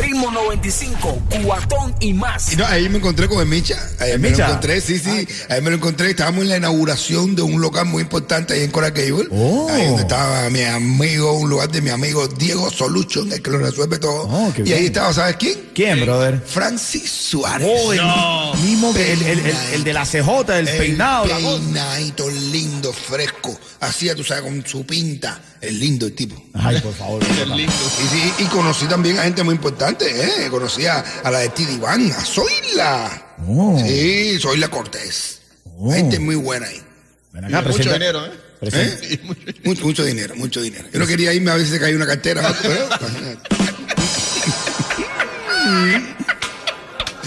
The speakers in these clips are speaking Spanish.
Ritmo 95, cuatón y más. Y no, ahí me encontré con el Micha. Ahí me Micha? lo encontré, sí, sí. Ahí me lo encontré. Estábamos en la inauguración de un local muy importante ahí en Coral Gable. Oh. Ahí donde estaba mi amigo, un lugar de mi amigo Diego Solution, el que lo resuelve todo. Oh, qué y ahí bien. estaba, ¿sabes quién? ¿Quién, brother? Francis Suárez. Oh, el mismo que el, el- el- el de la CJ, el, El peinado, peinadito lindo, fresco. Hacía, tú sabes, con su pinta. Es lindo el tipo. Ay, por favor. Y, conocí también a gente muy importante, ¿eh? Conocí a, a la de Tidi Iván, a Zoila. Oh. Sí, Zoila Cortés. Oh. Gente muy buena ahí. Ven acá, mucho dinero, ¿eh? ¿Eh? Mucho, mucho dinero, mucho dinero. Yo no quería irme a ver si se caía una cartera. ¿no? Pero, Sí,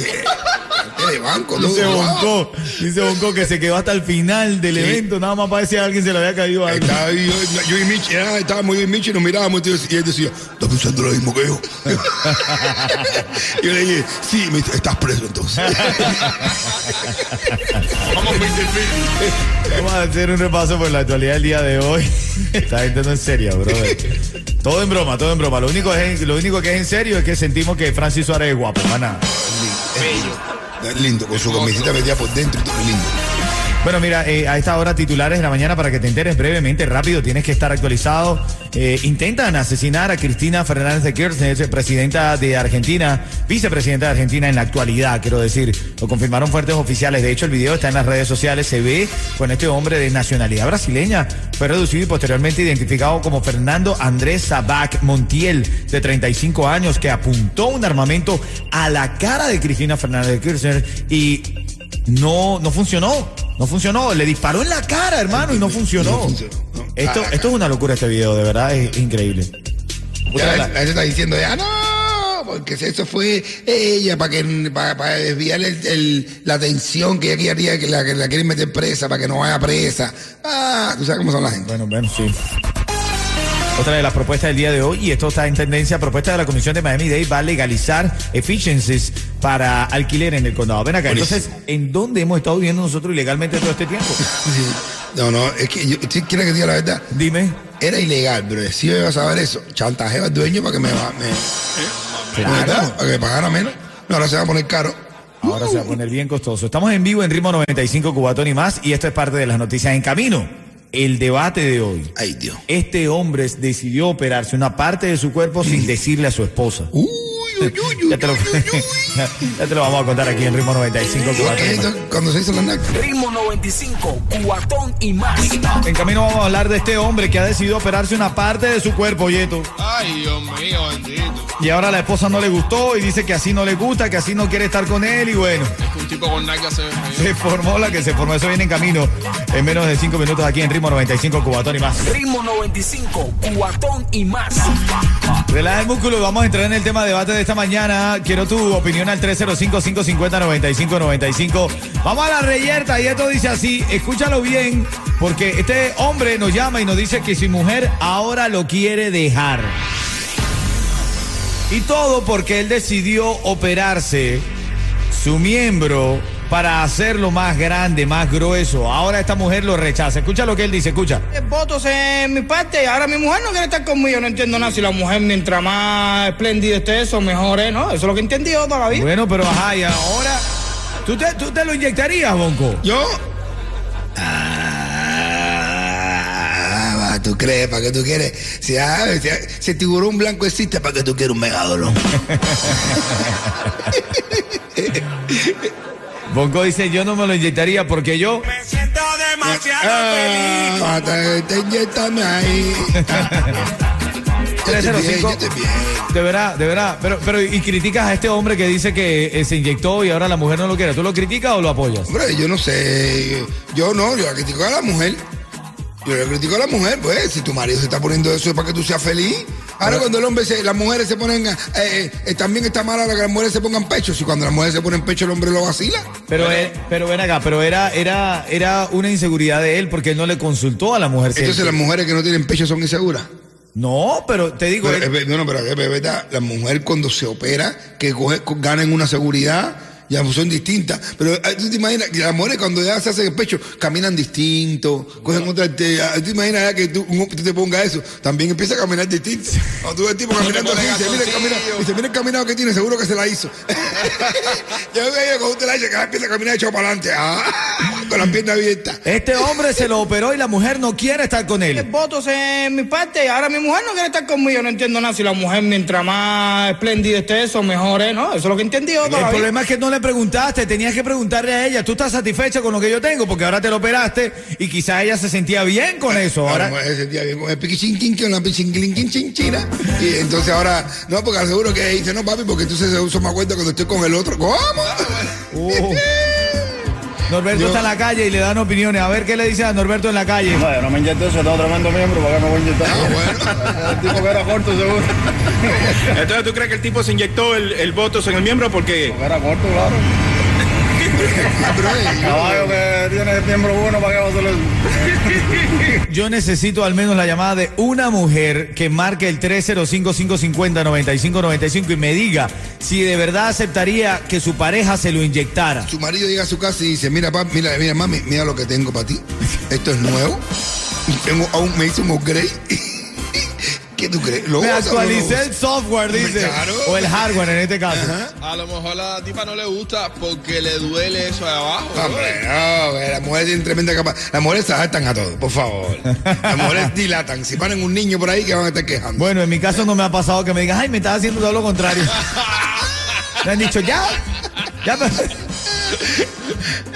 gente de banco, todo. Dice wow. Bonco, dice Bonco que se quedó hasta el final del evento, nada más para si a alguien se le había caído algo. Estaba yo, yo y Michi, ah, estábamos yo y Michi, nos mirábamos y él decía, ¿estás pensando lo mismo que yo? yo le dije, sí, me dice, estás preso entonces. Vamos a hacer un repaso por la actualidad del día de hoy. Esta gente no es seria, brother. Todo en broma, todo en broma. Lo único, es, lo único que es en serio es que sentimos que Francis Suárez es guapo, maná. Es lindo, con su camiseta metida por dentro y todo lindo. Bueno, mira, eh, a esta hora titulares de la mañana para que te enteres brevemente, rápido, tienes que estar actualizado. Eh, intentan asesinar a Cristina Fernández de Kirchner, presidenta de Argentina, vicepresidenta de Argentina en la actualidad, quiero decir. Lo confirmaron fuertes oficiales. De hecho, el video está en las redes sociales. Se ve con este hombre de nacionalidad brasileña. Fue reducido y posteriormente identificado como Fernando Andrés Sabac Montiel, de 35 años, que apuntó un armamento a la cara de Cristina Fernández de Kirchner y no, no funcionó. No funcionó. Le disparó en la cara, hermano, y no funcionó. No funcionó, no. Esto, Ah, esto es una locura este video, de verdad, es increíble. Ya la, gente está diciendo, ya no, porque eso fue ella para que para, para desviar el- el- la atención que ella quería, que la, que la quieren meter presa, para que no vaya presa. Ah, tú sabes cómo son la gente. Bueno, bueno, sí. Otra de las propuestas del día de hoy, y esto está en tendencia, propuesta de la Comisión de Miami-Dade va a legalizar efficiencies para alquiler en el condado. Ven acá, Buenísimo. entonces, ¿en dónde hemos estado viviendo nosotros ilegalmente todo este tiempo? No, no, es que yo, si quieres que diga la verdad, Dime. era ilegal, pero si yo iba a saber eso, chantajeo al dueño para que me, me, Claro. para que pagara menos. No, ahora se va a poner caro. Ahora se va a poner bien costoso. Estamos en vivo en Ritmo 95 Cubatón y más, y esto es parte de las noticias en camino. El debate de hoy. Ay, Dios. Este hombre decidió operarse una parte de su cuerpo sin decirle a su esposa. Uy, uy, uy, uy, Ya te, lo, uy, uy, uy. ya te lo vamos a contar aquí en Ritmo 95 ¿Qué Cubatón? Cuando se hizo la NAC. Ritmo 95, cuatón y más. En camino vamos a hablar de este hombre que ha decidido operarse una parte de su cuerpo, Yeto. Ay, Dios mío, bendito. Y ahora la esposa no le gustó y dice que así no le gusta, que así no quiere estar con él y bueno, Con nalga se formó la que se formó. Eso viene en camino en menos de cinco minutos aquí en Ritmo 95 Cubatón y más. Ritmo 95, cuatón y más. Relaja el músculo y vamos a entrar en el tema de debate de esta mañana. Quiero tu opinión al 305-550-9595. Vamos a la reyerta y esto dice así, escúchalo bien, porque este hombre nos llama y nos dice que su mujer ahora lo quiere dejar. Y todo porque él decidió operarse su miembro para hacerlo más grande, más grueso. Ahora esta mujer lo rechaza. Escucha lo que él dice, escucha. votos en mi parte. Ahora mi mujer no quiere estar conmigo. No entiendo nada. Si la mujer, mientras más espléndida esté, eso mejor es, ¿no? Eso es lo que he entendido toda la vida. Bueno, pero ajá, y ahora... ¿Tú te, tú te lo inyectarías, Bonco? ¿Yo? Ah, ¿tú crees? ¿Para qué tú quieres? Si, ah, si, si el tiburón blanco existe, ¿para qué tú quieres un megalodón? Bonco dice, yo no me lo inyectaría porque yo... Ah, te, te inyectame ahí. Yo estoy bien, 305. yo estoy bien. De verdad, de verdad. Pero, pero, y criticas a este hombre que dice que eh, se inyectó y ahora la mujer no lo quiere. ¿Tú lo criticas o lo apoyas? Hombre, yo no sé. Yo no, yo la critico a la mujer. Yo le critico a la mujer, pues, si tu marido se está poniendo eso es para que tú seas feliz. Ahora cuando el hombre se, las mujeres se ponen, eh, eh, también está mal ahora que las mujeres se pongan pechos. Y cuando las mujeres se ponen pecho, el hombre lo vacila. Pero, él- pero ven acá, pero era, era, era una inseguridad de él porque él no le consultó a la mujer. si Entonces las mujeres que no tienen pecho son inseguras. No, pero te digo, Pero, él- no, no, pero es verdad, la mujer cuando se opera, que coge, co- ganan una seguridad, ya son distintas. Pero eh, tú te imaginas que las mujeres cuando ya se hacen el pecho, caminan distinto, cogen otra. Te, ah, tú te imaginas ya que tú, un- tú te pongas eso, también empieza a caminar distinto. Cuando tú ves el tipo caminando así, dice, mira el caminado, dice, mira el caminado que tiene, seguro que se la hizo. Yo veo cuando usted la dice, que empieza a caminar echado para adelante, ah, con las piernas abiertas. este hombre se lo operó y la mujer no quiere estar con él. votos en mi parte ahora mi mujer no quiere estar conmigo. No entiendo nada. Si la mujer mientras más espléndida esté, eso mejor es, ¿no? Eso es lo que he entendido El problema es que no le preguntaste, tenías que preguntarle a ella, ¿tú estás satisfecha con lo que yo tengo? Porque ahora te lo operaste y quizá ella se sentía bien con eso. Ahora se sentía bien con el la. Y entonces ahora, no, porque seguro que dice, no, papi, porque entonces se usa más cuenta cuando estoy con el otro. ¿Cómo? Uh. Norberto Yo- está en la calle y le dan opiniones. A ver qué le dice a Norberto en la calle. No, yo no me inyecto eso, tengo tremendo miembro, ¿para qué me voy a inyectar? Ah, bueno. El tipo que era corto, seguro. Entonces, ¿tú crees que el tipo se inyectó el, el Botox en el miembro? Porque Que era corto, claro. Pero, Caballo que tiene el miembro bueno, ¿para qué va a hacer eso? Yo necesito al menos la llamada de una mujer que marque el 305-550-9595 y me diga si de verdad aceptaría que su pareja se lo inyectara. su marido llega a su casa y dice, mira, papi, mira, mira, mami, mira lo que tengo para ti. Esto es nuevo. Tengo, aún me hice un upgrade. ¿Qué tú crees? ¿Lo Me actualicé el software, dice. Claro. O el hardware en este caso. A lo mejor a la tipa no le gusta porque le duele eso de abajo. Hombre, no, güey, las mujeres tienen tremenda capa. Las mujeres se adaptan a todo, por favor. Las mujeres dilatan. Si ponen un niño por ahí, que van a estar quejando. Bueno, en mi caso no me ha pasado que me digas, ay, me estás haciendo todo lo contrario. Me han dicho, ya, ya, pero...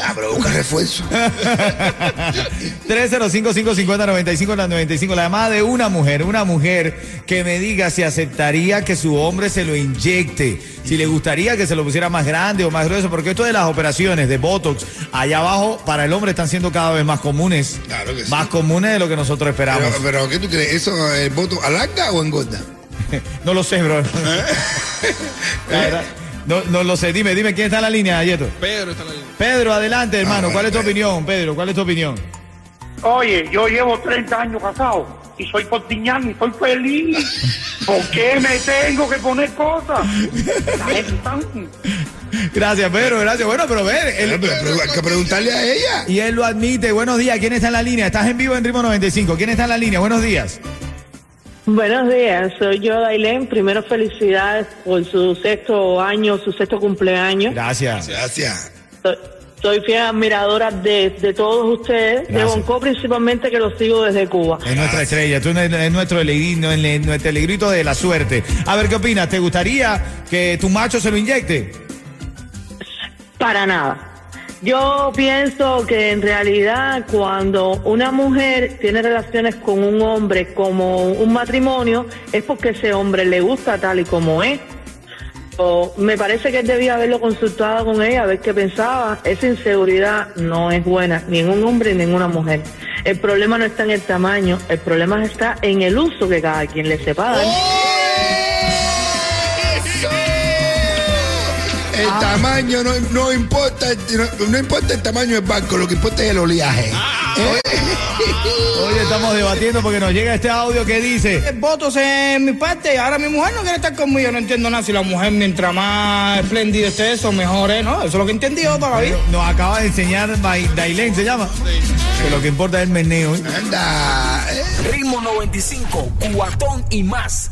Ah, pero busca refuerzo. 305-550-9595, la llamada de una mujer, una mujer que me diga si aceptaría que su hombre se lo inyecte, si le gustaría que se lo pusiera más grande o más grueso, porque esto de las operaciones de Botox allá abajo para el hombre están siendo cada vez más comunes, Claro que sí. más comunes de lo que nosotros esperamos. Pero, pero, ¿qué tú crees? ¿Eso el voto alarga o engorda? no lo sé, bro. La verdad, no, no lo sé, dime, dime quién está en la línea, Yeto. Pedro está en la línea. Pedro, adelante, hermano, bueno, ¿cuál es tu Pedro. opinión, Pedro? ¿Cuál es tu opinión? Oye, yo llevo 30 años casado y soy cortiñán y soy feliz. ¿Por qué me tengo que poner cosas? Gracias, Pedro, gracias. Bueno, pero ver, él- pero- pero hay que preguntarle a ella. Y él lo admite. Buenos días. ¿Quién está en la línea? Estás en vivo en Ritmo 95. ¿Quién está en la línea? Buenos días. Buenos días, soy yo, Dailén. Primero, felicidades por su sexto año, su sexto cumpleaños. Gracias. Gracias. Soy, soy fiel admiradora de, de todos ustedes, de Gracias. Bonco principalmente, que los sigo desde Cuba. Es nuestra estrella. Tú eres es nuestro alegrito, nuestro alegrito de la suerte. A ver, ¿qué opinas? ¿Te gustaría que tu macho se lo inyecte? Para nada. Yo pienso que en realidad cuando una mujer tiene relaciones con un hombre como un matrimonio es porque ese hombre le gusta tal y como es. O me parece que él debía haberlo consultado con ella, a ver qué pensaba. Esa inseguridad no es buena, ni en un hombre ni en una mujer. El problema no está en el tamaño, el problema está en el uso que cada quien le sepa dar. El tamaño no, no importa, no, no importa el tamaño del barco, lo que importa es el oleaje. ¿Eh? Hoy estamos debatiendo porque nos llega este audio que dice. El votos en mi parte y ahora mi mujer no quiere estar conmigo. No entiendo nada. Si la mujer mientras más espléndida esté, eso mejor es, ¿no? Eso es lo que he entendido todavía. Nos acaba de enseñar Dailén, se llama. Que lo que importa es el meneo. ¿eh? Anda. ¿eh? Ritmo 95, cuatón y más.